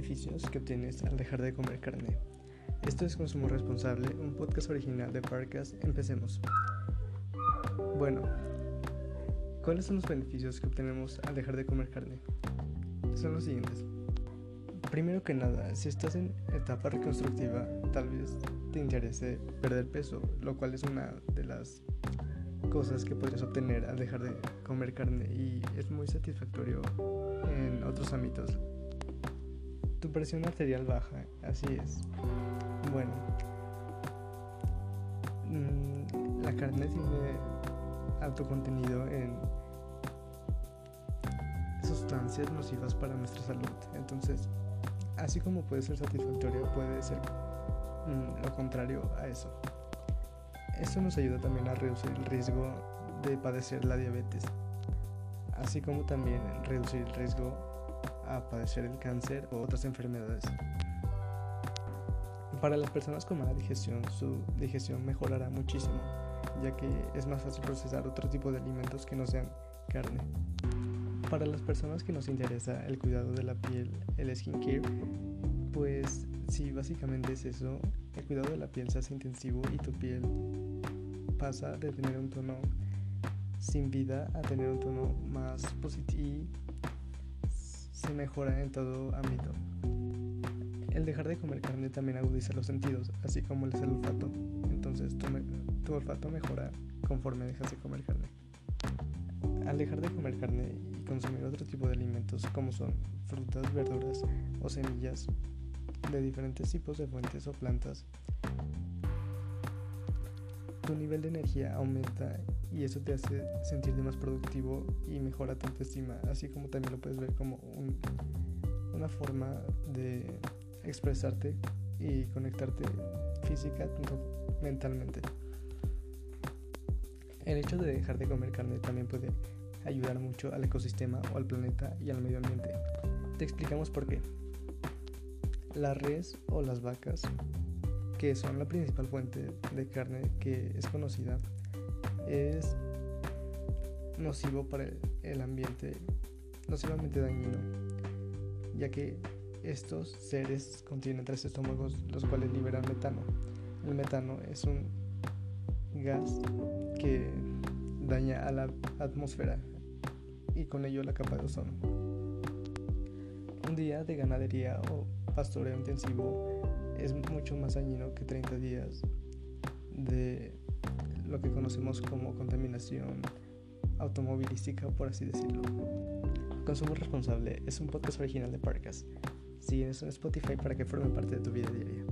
beneficios que obtienes al dejar de comer carne. Esto es Consumo Responsable, un podcast original de Parcas. Empecemos. Bueno, ¿cuáles son los beneficios que obtenemos al dejar de comer carne? Son los siguientes. Primero que nada, si estás en etapa reconstructiva, tal vez te interese perder peso, lo cual es una de las cosas que podrías obtener al dejar de comer carne y es muy satisfactorio en otros ámbitos. Tu presión arterial baja, así es. Bueno, mm, la carne tiene alto contenido en sustancias nocivas para nuestra salud. Entonces, así como puede ser satisfactorio, puede ser mm, lo contrario a eso. Esto nos ayuda también a reducir el riesgo de padecer la diabetes, así como también reducir el riesgo a padecer el cáncer o otras enfermedades. Para las personas con mala digestión, su digestión mejorará muchísimo, ya que es más fácil procesar otro tipo de alimentos que no sean carne. Para las personas que nos interesa el cuidado de la piel, el skincare, pues sí, básicamente es eso. El cuidado de la piel se hace intensivo y tu piel pasa de tener un tono sin vida a tener un tono más positivo mejora en todo ámbito. El dejar de comer carne también agudiza los sentidos, así como el olfato. Entonces tu, tu olfato mejora conforme dejas de comer carne. Al dejar de comer carne y consumir otro tipo de alimentos como son frutas, verduras o semillas, de diferentes tipos de fuentes o plantas, tu nivel de energía aumenta y eso te hace sentirte más productivo y mejora tu autoestima, así como también lo puedes ver como una forma de expresarte y conectarte física mentalmente. El hecho de dejar de comer carne también puede ayudar mucho al ecosistema o al planeta y al medio ambiente. Te explicamos por qué. Las res o las vacas, que son la principal fuente de carne que es conocida, es nocivo para el ambiente, nocivamente dañino, ya que estos seres contienen tres estómagos los cuales liberan metano. El metano es un gas que daña a la atmósfera y con ello la capa de ozono. Un día de ganadería o pastoreo intensivo es mucho más dañino que 30 días de lo que conocemos como contaminación automovilística, por así decirlo. Consumo Responsable es un podcast original de Parcas. Síguenos en Spotify para que forme parte de tu vida diaria.